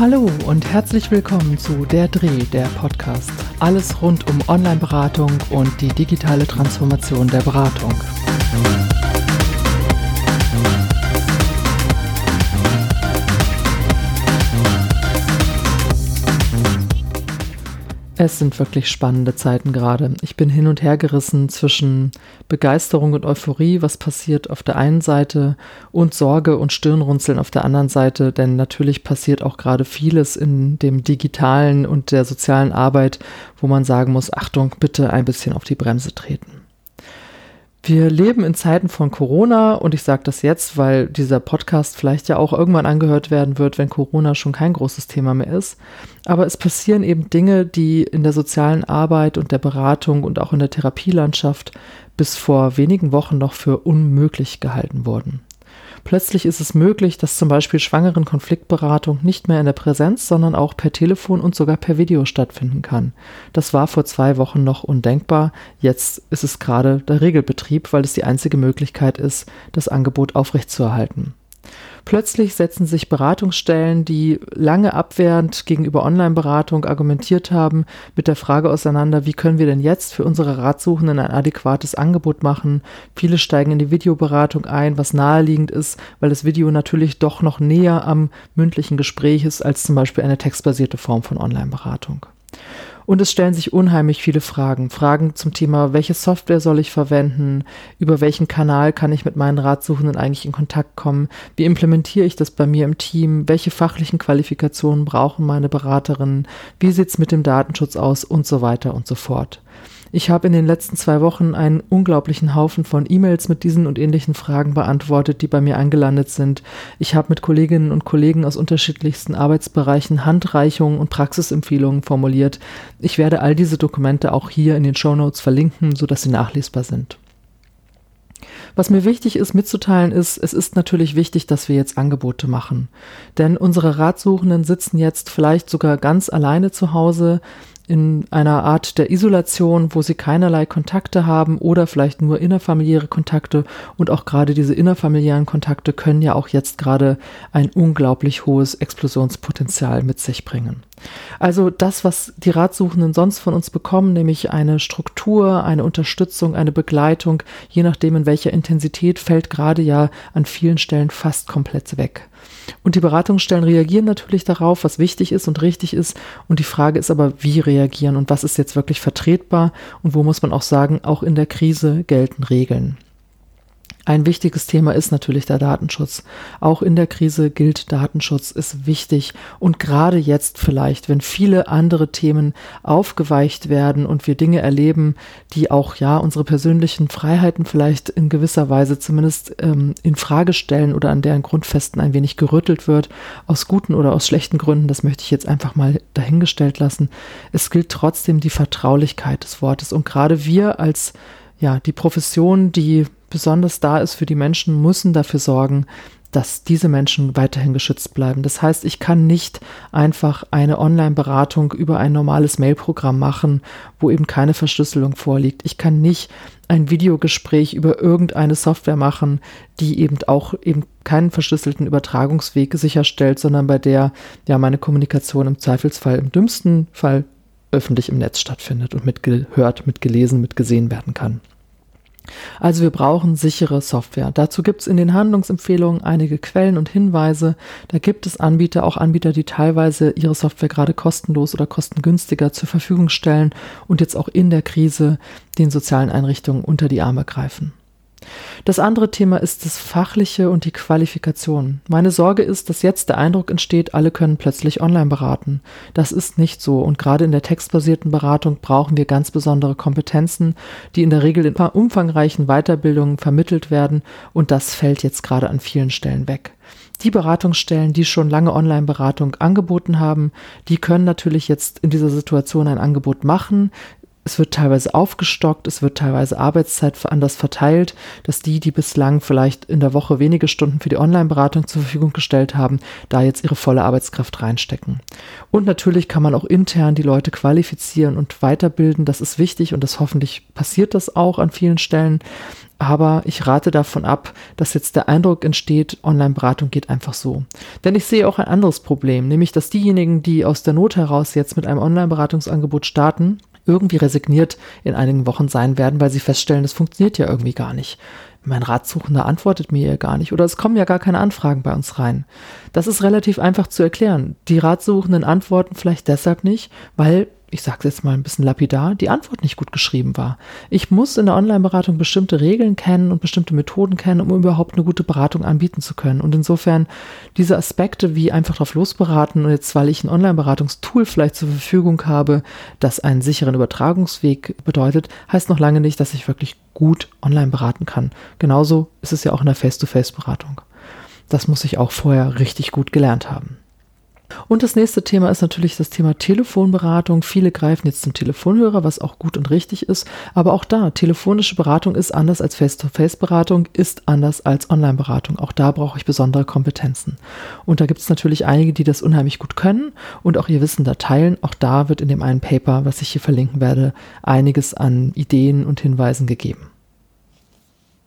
Hallo und herzlich willkommen zu Der Dreh, der Podcast. Alles rund um Online-Beratung und die digitale Transformation der Beratung. Es sind wirklich spannende Zeiten gerade. Ich bin hin und her gerissen zwischen Begeisterung und Euphorie, was passiert auf der einen Seite, und Sorge und Stirnrunzeln auf der anderen Seite, denn natürlich passiert auch gerade vieles in dem digitalen und der sozialen Arbeit, wo man sagen muss, Achtung, bitte ein bisschen auf die Bremse treten. Wir leben in Zeiten von Corona und ich sage das jetzt, weil dieser Podcast vielleicht ja auch irgendwann angehört werden wird, wenn Corona schon kein großes Thema mehr ist. Aber es passieren eben Dinge, die in der sozialen Arbeit und der Beratung und auch in der Therapielandschaft bis vor wenigen Wochen noch für unmöglich gehalten wurden. Plötzlich ist es möglich, dass zum Beispiel schwangeren Konfliktberatung nicht mehr in der Präsenz, sondern auch per Telefon und sogar per Video stattfinden kann. Das war vor zwei Wochen noch undenkbar. Jetzt ist es gerade der Regelbetrieb, weil es die einzige Möglichkeit ist, das Angebot aufrechtzuerhalten. Plötzlich setzen sich Beratungsstellen, die lange abwehrend gegenüber Online-Beratung argumentiert haben, mit der Frage auseinander, wie können wir denn jetzt für unsere Ratsuchenden ein adäquates Angebot machen. Viele steigen in die Videoberatung ein, was naheliegend ist, weil das Video natürlich doch noch näher am mündlichen Gespräch ist als zum Beispiel eine textbasierte Form von Online-Beratung. Und es stellen sich unheimlich viele Fragen. Fragen zum Thema, welche Software soll ich verwenden? Über welchen Kanal kann ich mit meinen Ratsuchenden eigentlich in Kontakt kommen? Wie implementiere ich das bei mir im Team? Welche fachlichen Qualifikationen brauchen meine Beraterinnen? Wie sieht es mit dem Datenschutz aus? Und so weiter und so fort. Ich habe in den letzten zwei Wochen einen unglaublichen Haufen von E-Mails mit diesen und ähnlichen Fragen beantwortet, die bei mir angelandet sind. Ich habe mit Kolleginnen und Kollegen aus unterschiedlichsten Arbeitsbereichen Handreichungen und Praxisempfehlungen formuliert. Ich werde all diese Dokumente auch hier in den Show Notes verlinken, sodass sie nachlesbar sind. Was mir wichtig ist mitzuteilen ist, es ist natürlich wichtig, dass wir jetzt Angebote machen. Denn unsere Ratsuchenden sitzen jetzt vielleicht sogar ganz alleine zu Hause in einer Art der Isolation, wo sie keinerlei Kontakte haben oder vielleicht nur innerfamiliäre Kontakte. Und auch gerade diese innerfamiliären Kontakte können ja auch jetzt gerade ein unglaublich hohes Explosionspotenzial mit sich bringen. Also das, was die Ratsuchenden sonst von uns bekommen, nämlich eine Struktur, eine Unterstützung, eine Begleitung, je nachdem in welcher Intensität, fällt gerade ja an vielen Stellen fast komplett weg. Und die Beratungsstellen reagieren natürlich darauf, was wichtig ist und richtig ist. Und die Frage ist aber, wie reagieren und was ist jetzt wirklich vertretbar und wo muss man auch sagen, auch in der Krise gelten Regeln. Ein wichtiges Thema ist natürlich der Datenschutz. Auch in der Krise gilt, Datenschutz ist wichtig. Und gerade jetzt vielleicht, wenn viele andere Themen aufgeweicht werden und wir Dinge erleben, die auch ja unsere persönlichen Freiheiten vielleicht in gewisser Weise zumindest ähm, in Frage stellen oder an deren Grundfesten ein wenig gerüttelt wird, aus guten oder aus schlechten Gründen, das möchte ich jetzt einfach mal dahingestellt lassen. Es gilt trotzdem die Vertraulichkeit des Wortes. Und gerade wir als ja, die Profession, die besonders da ist für die Menschen, müssen dafür sorgen, dass diese Menschen weiterhin geschützt bleiben. Das heißt, ich kann nicht einfach eine Online-Beratung über ein normales Mail-Programm machen, wo eben keine Verschlüsselung vorliegt. Ich kann nicht ein Videogespräch über irgendeine Software machen, die eben auch eben keinen verschlüsselten Übertragungsweg sicherstellt, sondern bei der ja meine Kommunikation im Zweifelsfall im dümmsten Fall öffentlich im Netz stattfindet und mitgehört, mitgelesen, mitgesehen werden kann. Also wir brauchen sichere Software. Dazu gibt es in den Handlungsempfehlungen einige Quellen und Hinweise. Da gibt es Anbieter, auch Anbieter, die teilweise ihre Software gerade kostenlos oder kostengünstiger zur Verfügung stellen und jetzt auch in der Krise den sozialen Einrichtungen unter die Arme greifen. Das andere Thema ist das Fachliche und die Qualifikation. Meine Sorge ist, dass jetzt der Eindruck entsteht, alle können plötzlich online beraten. Das ist nicht so und gerade in der textbasierten Beratung brauchen wir ganz besondere Kompetenzen, die in der Regel in umfangreichen Weiterbildungen vermittelt werden und das fällt jetzt gerade an vielen Stellen weg. Die Beratungsstellen, die schon lange Online-Beratung angeboten haben, die können natürlich jetzt in dieser Situation ein Angebot machen es wird teilweise aufgestockt, es wird teilweise Arbeitszeit anders verteilt, dass die, die bislang vielleicht in der Woche wenige Stunden für die Online-Beratung zur Verfügung gestellt haben, da jetzt ihre volle Arbeitskraft reinstecken. Und natürlich kann man auch intern die Leute qualifizieren und weiterbilden, das ist wichtig und das hoffentlich passiert das auch an vielen Stellen. aber ich rate davon ab, dass jetzt der Eindruck entsteht, Online-Beratung geht einfach so. Denn ich sehe auch ein anderes Problem, nämlich dass diejenigen, die aus der Not heraus jetzt mit einem Online-Beratungsangebot starten, irgendwie resigniert in einigen Wochen sein werden, weil sie feststellen, das funktioniert ja irgendwie gar nicht. Mein Ratsuchender antwortet mir ja gar nicht oder es kommen ja gar keine Anfragen bei uns rein. Das ist relativ einfach zu erklären. Die Ratsuchenden antworten vielleicht deshalb nicht, weil ich sage es jetzt mal ein bisschen lapidar, die Antwort nicht gut geschrieben war. Ich muss in der Online-Beratung bestimmte Regeln kennen und bestimmte Methoden kennen, um überhaupt eine gute Beratung anbieten zu können. Und insofern diese Aspekte wie einfach drauf losberaten und jetzt, weil ich ein Online-Beratungstool vielleicht zur Verfügung habe, das einen sicheren Übertragungsweg bedeutet, heißt noch lange nicht, dass ich wirklich gut online beraten kann. Genauso ist es ja auch in der Face-to-Face-Beratung. Das muss ich auch vorher richtig gut gelernt haben. Und das nächste Thema ist natürlich das Thema Telefonberatung. Viele greifen jetzt zum Telefonhörer, was auch gut und richtig ist. Aber auch da, telefonische Beratung ist anders als Face-to-Face-Beratung, ist anders als Online-Beratung. Auch da brauche ich besondere Kompetenzen. Und da gibt es natürlich einige, die das unheimlich gut können und auch ihr Wissen da teilen. Auch da wird in dem einen Paper, was ich hier verlinken werde, einiges an Ideen und Hinweisen gegeben.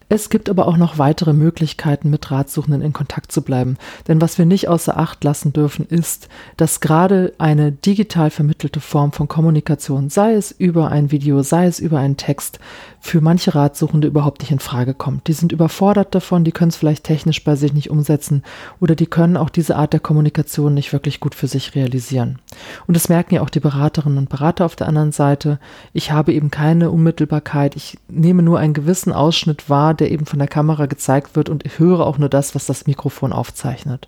Es gibt aber auch noch weitere Möglichkeiten, mit Ratsuchenden in Kontakt zu bleiben. Denn was wir nicht außer Acht lassen dürfen, ist, dass gerade eine digital vermittelte Form von Kommunikation, sei es über ein Video, sei es über einen Text, für manche Ratsuchende überhaupt nicht in Frage kommt. Die sind überfordert davon, die können es vielleicht technisch bei sich nicht umsetzen oder die können auch diese Art der Kommunikation nicht wirklich gut für sich realisieren. Und das merken ja auch die Beraterinnen und Berater auf der anderen Seite. Ich habe eben keine Unmittelbarkeit. Ich nehme nur einen gewissen Ausschnitt wahr, der eben von der Kamera gezeigt wird und ich höre auch nur das, was das Mikrofon aufzeichnet.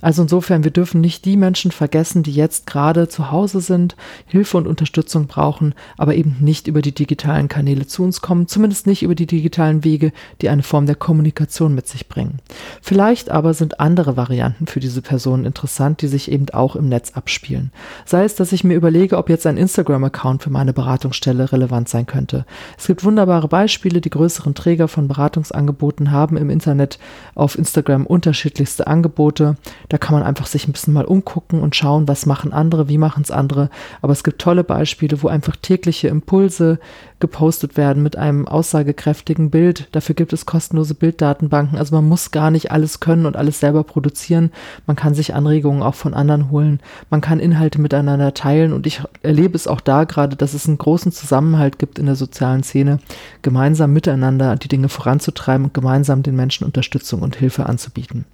Also insofern, wir dürfen nicht die Menschen vergessen, die jetzt gerade zu Hause sind, Hilfe und Unterstützung brauchen, aber eben nicht über die digitalen Kanäle zu uns kommen, zumindest nicht über die digitalen Wege, die eine Form der Kommunikation mit sich bringen. Vielleicht aber sind andere Varianten für diese Personen interessant, die sich eben auch im Netz abspielen. Sei es, dass ich mir überlege, ob jetzt ein Instagram-Account für meine Beratungsstelle relevant sein könnte. Es gibt wunderbare Beispiele, die größeren Träger von Beratungsangeboten haben im Internet auf Instagram unterschiedlichste Angebote. Da kann man einfach sich ein bisschen mal umgucken und schauen, was machen andere, wie machen es andere. Aber es gibt tolle Beispiele, wo einfach tägliche Impulse gepostet werden mit einem aussagekräftigen Bild. Dafür gibt es kostenlose Bilddatenbanken. Also man muss gar nicht alles können und alles selber produzieren. Man kann sich Anregungen auch von anderen holen. Man kann Inhalte miteinander teilen und ich erlebe es auch da gerade, dass es einen großen Zusammenhalt gibt in der sozialen Szene, gemeinsam miteinander die Dinge voranzutreiben und gemeinsam den Menschen Unterstützung und Hilfe anzubieten.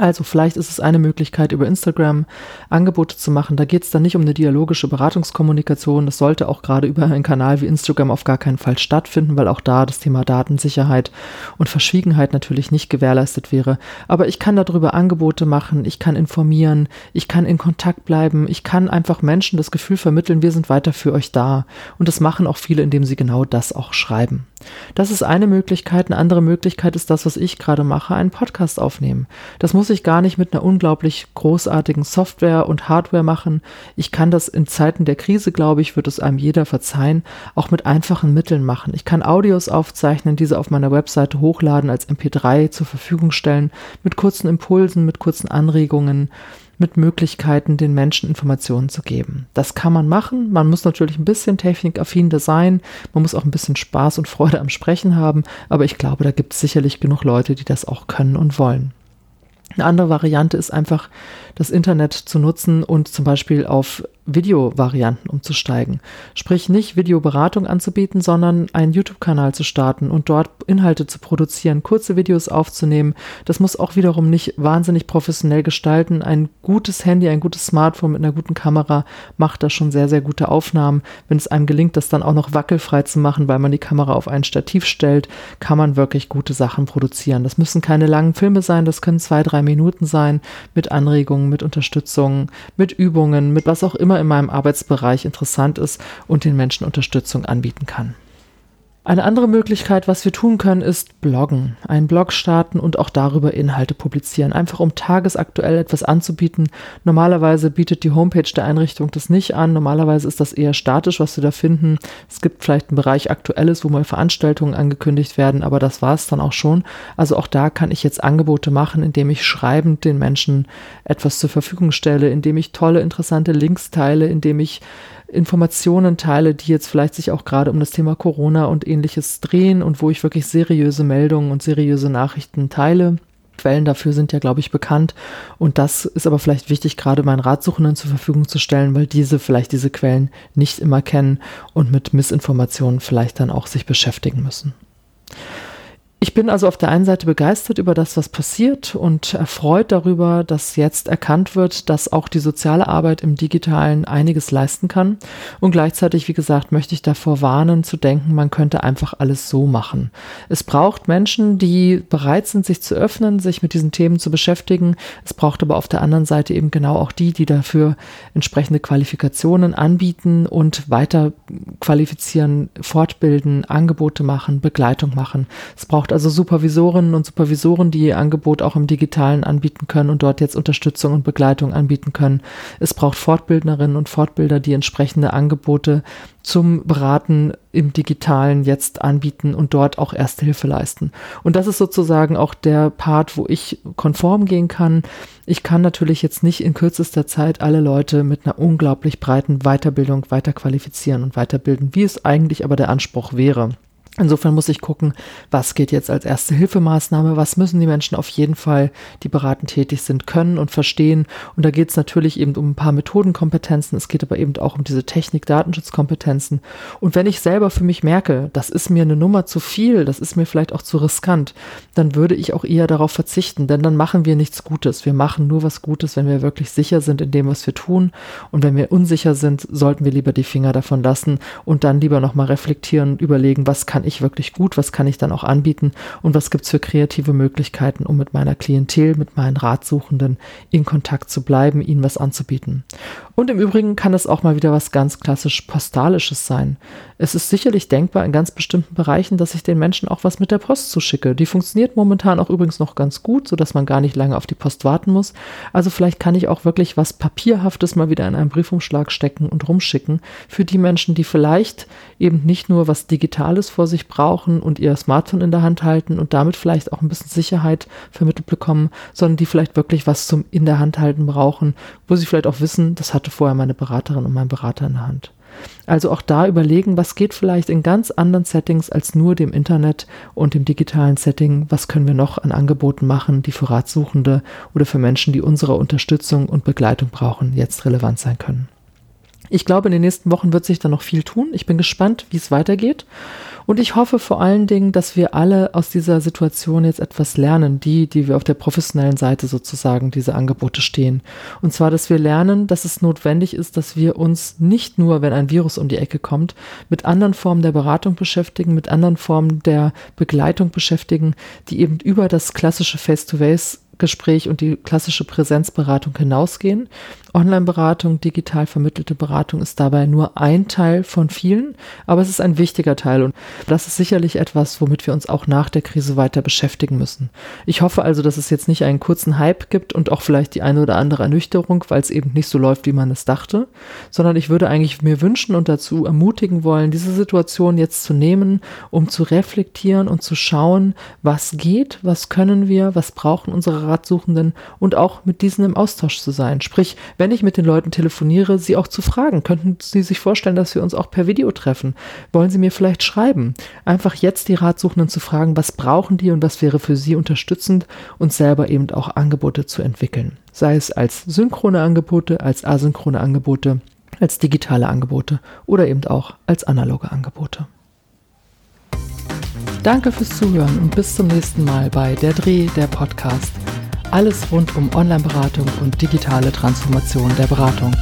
Also vielleicht ist es eine Möglichkeit, über Instagram Angebote zu machen. Da geht es dann nicht um eine dialogische Beratungskommunikation. Das sollte auch gerade über einen Kanal wie Instagram auf gar keinen Fall stattfinden, weil auch da das Thema Datensicherheit und Verschwiegenheit natürlich nicht gewährleistet wäre. Aber ich kann darüber Angebote machen, ich kann informieren, ich kann in Kontakt bleiben, ich kann einfach Menschen das Gefühl vermitteln, wir sind weiter für euch da. Und das machen auch viele, indem sie genau das auch schreiben. Das ist eine Möglichkeit. Eine andere Möglichkeit ist das, was ich gerade mache, einen Podcast aufnehmen. Das muss ich gar nicht mit einer unglaublich großartigen Software und Hardware machen. Ich kann das in Zeiten der Krise, glaube ich, wird es einem jeder verzeihen, auch mit einfachen Mitteln machen. Ich kann Audios aufzeichnen, diese auf meiner Webseite hochladen, als MP3 zur Verfügung stellen, mit kurzen Impulsen, mit kurzen Anregungen mit Möglichkeiten, den Menschen Informationen zu geben. Das kann man machen. Man muss natürlich ein bisschen technikaffin sein. Man muss auch ein bisschen Spaß und Freude am Sprechen haben. Aber ich glaube, da gibt es sicherlich genug Leute, die das auch können und wollen. Eine andere Variante ist einfach, das Internet zu nutzen und zum Beispiel auf Videovarianten umzusteigen. Sprich nicht Videoberatung anzubieten, sondern einen YouTube-Kanal zu starten und dort Inhalte zu produzieren, kurze Videos aufzunehmen. Das muss auch wiederum nicht wahnsinnig professionell gestalten. Ein gutes Handy, ein gutes Smartphone mit einer guten Kamera macht da schon sehr, sehr gute Aufnahmen. Wenn es einem gelingt, das dann auch noch wackelfrei zu machen, weil man die Kamera auf ein Stativ stellt, kann man wirklich gute Sachen produzieren. Das müssen keine langen Filme sein, das können zwei, drei Minuten sein mit Anregungen, mit Unterstützung, mit Übungen, mit was auch immer in meinem Arbeitsbereich interessant ist und den Menschen Unterstützung anbieten kann. Eine andere Möglichkeit, was wir tun können, ist bloggen. Einen Blog starten und auch darüber Inhalte publizieren. Einfach um tagesaktuell etwas anzubieten. Normalerweise bietet die Homepage der Einrichtung das nicht an. Normalerweise ist das eher statisch, was wir da finden. Es gibt vielleicht einen Bereich Aktuelles, wo mal Veranstaltungen angekündigt werden, aber das war es dann auch schon. Also auch da kann ich jetzt Angebote machen, indem ich schreibend den Menschen etwas zur Verfügung stelle, indem ich tolle, interessante Links teile, indem ich Informationen teile, die jetzt vielleicht sich auch gerade um das Thema Corona und ähnliches drehen und wo ich wirklich seriöse Meldungen und seriöse Nachrichten teile. Quellen dafür sind ja, glaube ich, bekannt. Und das ist aber vielleicht wichtig, gerade meinen Ratsuchenden zur Verfügung zu stellen, weil diese vielleicht diese Quellen nicht immer kennen und mit Missinformationen vielleicht dann auch sich beschäftigen müssen. Ich bin also auf der einen Seite begeistert über das, was passiert und erfreut darüber, dass jetzt erkannt wird, dass auch die soziale Arbeit im digitalen einiges leisten kann. Und gleichzeitig, wie gesagt, möchte ich davor warnen, zu denken, man könnte einfach alles so machen. Es braucht Menschen, die bereit sind, sich zu öffnen, sich mit diesen Themen zu beschäftigen. Es braucht aber auf der anderen Seite eben genau auch die, die dafür entsprechende Qualifikationen anbieten und weiter qualifizieren, fortbilden, Angebote machen, Begleitung machen. Es braucht braucht also Supervisorinnen und Supervisoren, die ihr Angebot auch im Digitalen anbieten können und dort jetzt Unterstützung und Begleitung anbieten können. Es braucht Fortbildnerinnen und Fortbilder, die entsprechende Angebote zum Beraten im Digitalen jetzt anbieten und dort auch Erste Hilfe leisten. Und das ist sozusagen auch der Part, wo ich konform gehen kann. Ich kann natürlich jetzt nicht in kürzester Zeit alle Leute mit einer unglaublich breiten Weiterbildung weiter qualifizieren und weiterbilden, wie es eigentlich aber der Anspruch wäre. Insofern muss ich gucken, was geht jetzt als erste Hilfemaßnahme, was müssen die Menschen auf jeden Fall, die beratend tätig sind, können und verstehen. Und da geht es natürlich eben um ein paar Methodenkompetenzen, es geht aber eben auch um diese Technik-Datenschutzkompetenzen. Und wenn ich selber für mich merke, das ist mir eine Nummer zu viel, das ist mir vielleicht auch zu riskant, dann würde ich auch eher darauf verzichten, denn dann machen wir nichts Gutes. Wir machen nur was Gutes, wenn wir wirklich sicher sind in dem, was wir tun. Und wenn wir unsicher sind, sollten wir lieber die Finger davon lassen und dann lieber nochmal reflektieren und überlegen, was kann kann ich wirklich gut, was kann ich dann auch anbieten und was gibt es für kreative Möglichkeiten, um mit meiner Klientel, mit meinen Ratsuchenden in Kontakt zu bleiben, ihnen was anzubieten. Und im Übrigen kann es auch mal wieder was ganz klassisch Postalisches sein. Es ist sicherlich denkbar in ganz bestimmten Bereichen, dass ich den Menschen auch was mit der Post zuschicke. Die funktioniert momentan auch übrigens noch ganz gut, sodass man gar nicht lange auf die Post warten muss. Also vielleicht kann ich auch wirklich was Papierhaftes mal wieder in einen Briefumschlag stecken und rumschicken für die Menschen, die vielleicht eben nicht nur was Digitales vor sich brauchen und ihr Smartphone in der Hand halten und damit vielleicht auch ein bisschen Sicherheit vermittelt bekommen, sondern die vielleicht wirklich was zum in der Hand halten brauchen, wo sie vielleicht auch wissen, das hatte vorher meine Beraterin und mein Berater in der Hand. Also auch da überlegen, was geht vielleicht in ganz anderen Settings als nur dem Internet und dem digitalen Setting, was können wir noch an Angeboten machen, die für Ratsuchende oder für Menschen, die unsere Unterstützung und Begleitung brauchen, jetzt relevant sein können. Ich glaube, in den nächsten Wochen wird sich da noch viel tun. Ich bin gespannt, wie es weitergeht. Und ich hoffe vor allen Dingen, dass wir alle aus dieser Situation jetzt etwas lernen, die, die wir auf der professionellen Seite sozusagen diese Angebote stehen. Und zwar, dass wir lernen, dass es notwendig ist, dass wir uns nicht nur, wenn ein Virus um die Ecke kommt, mit anderen Formen der Beratung beschäftigen, mit anderen Formen der Begleitung beschäftigen, die eben über das klassische Face-to-Face -face Gespräch und die klassische Präsenzberatung hinausgehen. Online-Beratung, digital vermittelte Beratung ist dabei nur ein Teil von vielen, aber es ist ein wichtiger Teil und das ist sicherlich etwas, womit wir uns auch nach der Krise weiter beschäftigen müssen. Ich hoffe also, dass es jetzt nicht einen kurzen Hype gibt und auch vielleicht die eine oder andere Ernüchterung, weil es eben nicht so läuft, wie man es dachte, sondern ich würde eigentlich mir wünschen und dazu ermutigen wollen, diese Situation jetzt zu nehmen, um zu reflektieren und zu schauen, was geht, was können wir, was brauchen unsere Ratsuchenden und auch mit diesen im Austausch zu sein. Sprich, wenn ich mit den Leuten telefoniere, sie auch zu fragen. Könnten Sie sich vorstellen, dass wir uns auch per Video treffen? Wollen Sie mir vielleicht schreiben? Einfach jetzt die Ratsuchenden zu fragen, was brauchen die und was wäre für sie unterstützend und selber eben auch Angebote zu entwickeln. Sei es als synchrone Angebote, als asynchrone Angebote, als digitale Angebote oder eben auch als analoge Angebote. Danke fürs Zuhören und bis zum nächsten Mal bei Der Dreh, der Podcast. Alles rund um Online-Beratung und digitale Transformation der Beratung.